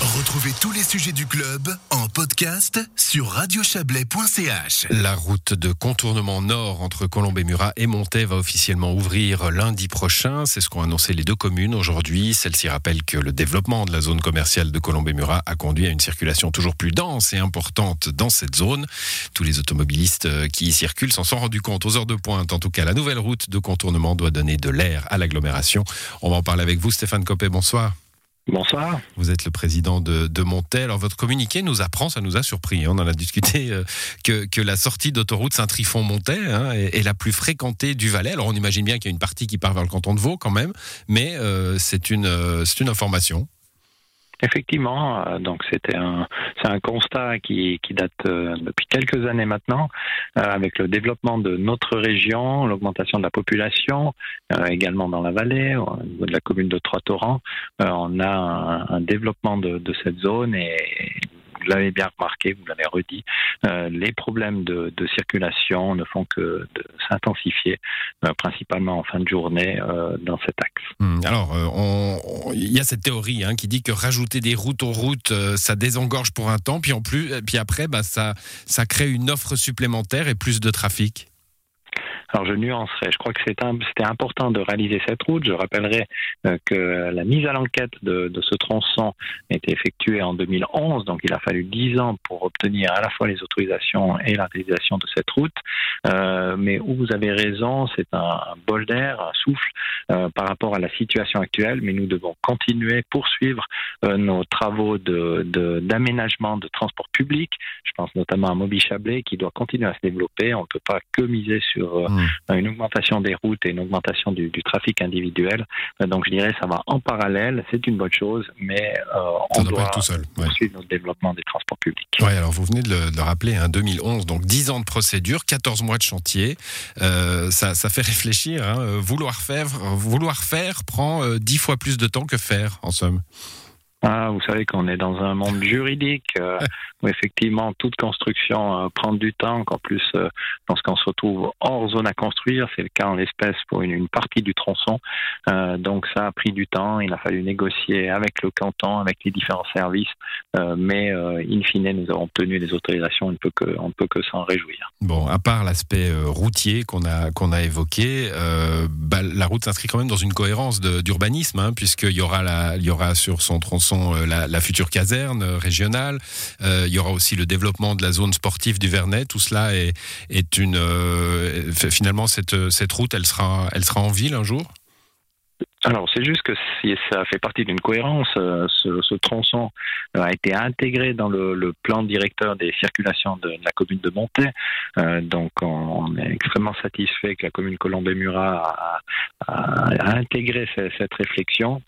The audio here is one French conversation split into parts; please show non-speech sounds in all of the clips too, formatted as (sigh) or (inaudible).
Retrouvez tous les sujets du club en podcast sur radiochablais.ch. La route de contournement nord entre Colombey-Murat et Montaix va officiellement ouvrir lundi prochain. C'est ce qu'ont annoncé les deux communes aujourd'hui. Celle-ci rappelle que le développement de la zone commerciale de Colombey-Murat a conduit à une circulation toujours plus dense et importante dans cette zone. Tous les automobilistes euh, qui y circulent s'en sont rendus compte aux heures de pointe. En tout cas, la nouvelle route de contournement doit donner de l'air à l'agglomération. On va en parler avec vous, Stéphane Copé. Bonsoir. Bonsoir. Vous êtes le président de, de Montel. Alors votre communiqué nous apprend, ça nous a surpris, on en a discuté, euh, que, la sortie d'autoroute Saint-Trifon-Montel hein, est, la plus fréquentée du Valais. Alors on imagine bien qu'il y a une partie qui part vers le canton de Vaud quand même, mais euh, c'est euh, une information. Effectivement, euh, donc c'était un, c'est un constat qui, qui date euh, depuis quelques années maintenant, euh, avec le développement de notre région, l'augmentation de la population, également dans la vallée, au niveau de la commune de Trois-Torrents, on a un, un développement de, de, cette zone et vous l'avez bien remarqué, vous l'avez redit, euh, les problèmes de, circulation ne font que s'intensifier, euh, principalement en fin de journée euh, dans cet axe. Hmm. alors, il y a cette théorie hein, qui dit que rajouter des routes aux routes, ça désengorge pour un temps, puis en plus, puis après, bah, ça, ça crée une offre supplémentaire et plus de trafic. Alors je nuancerai. Je crois que c'était important de réaliser cette route. Je rappellerai euh, que la mise à l'enquête de, ce tronçon a été effectuée en 2011, donc il a fallu dix ans pour obtenir à la fois les autorisations et la réalisation de cette route. Euh, mais où vous avez raison, c'est un, bol d'air, un souffle euh, par rapport à la situation actuelle. Mais nous devons continuer, poursuivre nos travaux d'aménagement de, de, transport public. Je pense notamment à Moby Chablais qui doit continuer à se développer. On ne peut pas que miser sur mmh. Euh, une augmentation des routes et une augmentation du, trafic individuel. Euh, donc je dirais ça va en parallèle, c'est une bonne chose, mais euh, on doit tout seul, poursuivre notre développement des transports publics. Oui, alors vous venez de le, rappeler, hein, 2011, donc 10 ans de procédure, 14 mois de chantier, ça, ça, fait réfléchir. Hein. vouloir, faire, vouloir faire prend 10 fois plus de temps que faire, en somme. Ah, vous savez qu'on est dans un monde juridique euh, (laughs) où effectivement toute construction euh, prend du temps, qu'en plus euh, lorsqu'on se retrouve hors zone à construire, c'est le cas en l'espèce pour une, partie du tronçon. Donc ça a pris du temps, il a fallu négocier avec le canton, avec les différents services, mais in fine nous avons obtenu des autorisations, on ne peut que, on ne peut que s'en réjouir. Bon, à part l'aspect routier qu'on a, qu'on a évoqué, bah, la route s'inscrit quand même dans une cohérence d'urbanisme, hein, puisqu'il y aura, la, il y aura sur son tronçon euh, la, future caserne euh, régionale. Euh, il y aura aussi le développement de la zone sportive du Vernet. Tout cela est, est une. finalement, cette, cette route, elle sera, elle sera en ville un jour alors, c'est juste que si ça fait partie d'une cohérence. Ce, tronçon a été intégré dans le, plan directeur des circulations de, la commune de Montaix. donc, on, est extrêmement satisfait que la commune Colombey-Murat a, intégré cette, réflexion.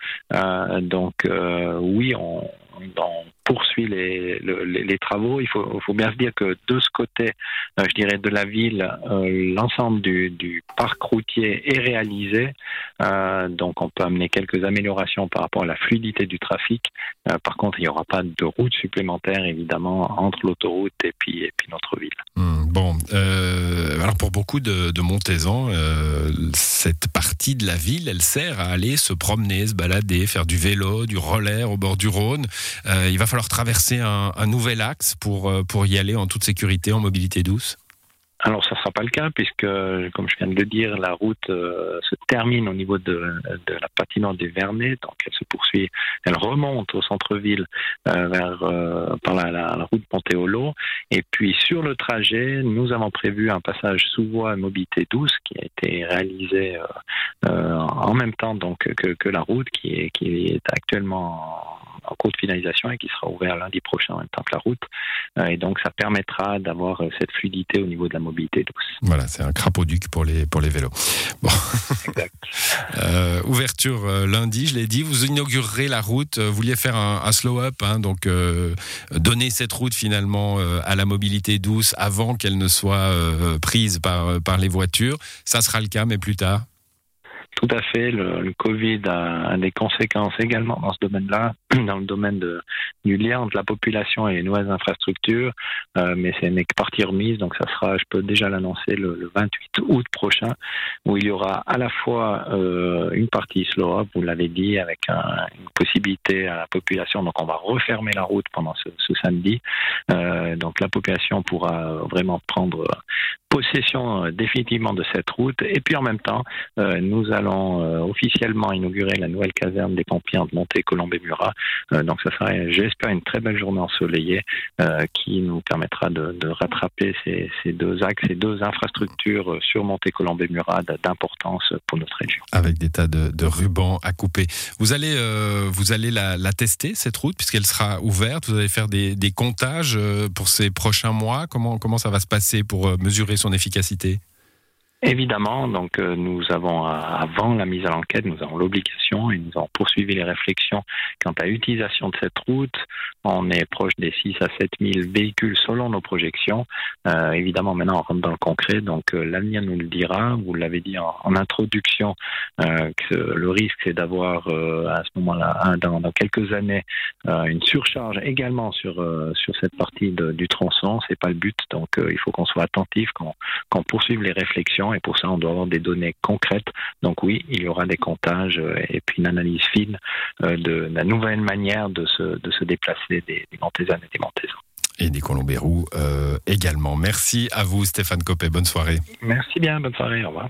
donc, oui, on, poursuit les, les, travaux. Il faut, faut, bien se dire que de ce côté, euh, je dirais de la ville, euh, l'ensemble du, du, parc routier est réalisé. Euh, donc on peut amener quelques améliorations par rapport à la fluidité du trafic. par contre, il n'y aura pas de route supplémentaire, évidemment, entre l'autoroute et puis, et puis notre ville. Hmm, bon, pour beaucoup de, de Montezans, cette partie de la ville, elle sert à aller se promener, se balader, faire du vélo, du roller au bord du Rhône. il va falloir traverser un, nouvel axe pour, euh, pour y aller en toute sécurité, en mobilité douce alors, ça ne sera pas le cas puisque, comme je viens de le dire, la route euh, se termine au niveau de, de, la patinoire des Vernets, donc elle se poursuit, elle remonte au centre-ville euh, vers par la, la, route Pontéolo, et puis sur le trajet, nous avons prévu un passage sous voie mobilité douce qui a été réalisé en même temps donc que, que la route qui est, qui est actuellement en cours de finalisation et qui sera ouvert lundi prochain en même temps que la route. Euh, et donc, ça permettra d'avoir euh, cette fluidité au niveau de la mobilité douce. Voilà, c'est un crapaud-duc pour les, pour les vélos. Bon. Exact. (laughs) euh, ouverture euh, lundi, je l'ai dit. Vous inaugurerez la route. Vous vouliez faire un, un slow-up, hein, donc euh, donner cette route finalement à la mobilité douce avant qu'elle ne soit prise par, par les voitures. Ça sera le cas, mais plus tard? Tout à fait. Le, Covid a, des conséquences également dans ce domaine-là, (clears throat) dans le domaine de, du lien entre la population et les nouvelles infrastructures, mais c'est que partie remise, donc ça sera, je peux déjà l'annoncer, le, 28 août prochain, où il y aura à la fois une partie slow vous l'avez dit, avec une possibilité à la population, donc on va refermer la route pendant ce, ce samedi, donc la population pourra vraiment prendre possession euh, définitivement de cette route. Et puis en même temps, euh, nous allons euh, officiellement inaugurer la nouvelle caserne des pompiers de montée Colombe et Murat. Donc ça sera, j'espère, une très belle journée ensoleillée qui nous permettra de, rattraper ces, deux axes, ces deux infrastructures sur montée Colombe et Murat d'importance pour notre région. Avec des tas de, rubans à couper. Vous allez, vous allez la, tester cette route puisqu'elle sera ouverte. Vous allez faire des, des comptages pour ces prochains mois. Comment comment ça va se passer pour mesurer son efficacité? Évidemment, donc euh, nous avons, euh, avant la mise à l'enquête, nous avons l'obligation et nous avons poursuivi les réflexions quant à l'utilisation de cette route. On est proche des 6 à 7 000 véhicules selon nos projections. Euh, évidemment, maintenant, on rentre dans le concret, donc l'avenir nous le dira. Vous l'avez dit en, introduction, que le risque, c'est d'avoir à ce moment-là, dans, dans, quelques années, une surcharge également sur, sur cette partie du tronçon. C'est pas le but, donc il faut qu'on soit attentif, qu'on poursuive les réflexions et pour ça, on doit avoir des données concrètes. Donc oui, il y aura des comptages euh, et puis une analyse fine euh, de la nouvelle manière de se, de se déplacer des, des Montaisanes et des Montaisans. Et des Colombérous euh, également. Merci à vous, Stéphane Copé. Bonne soirée. Merci bien. Bonne soirée. Au revoir.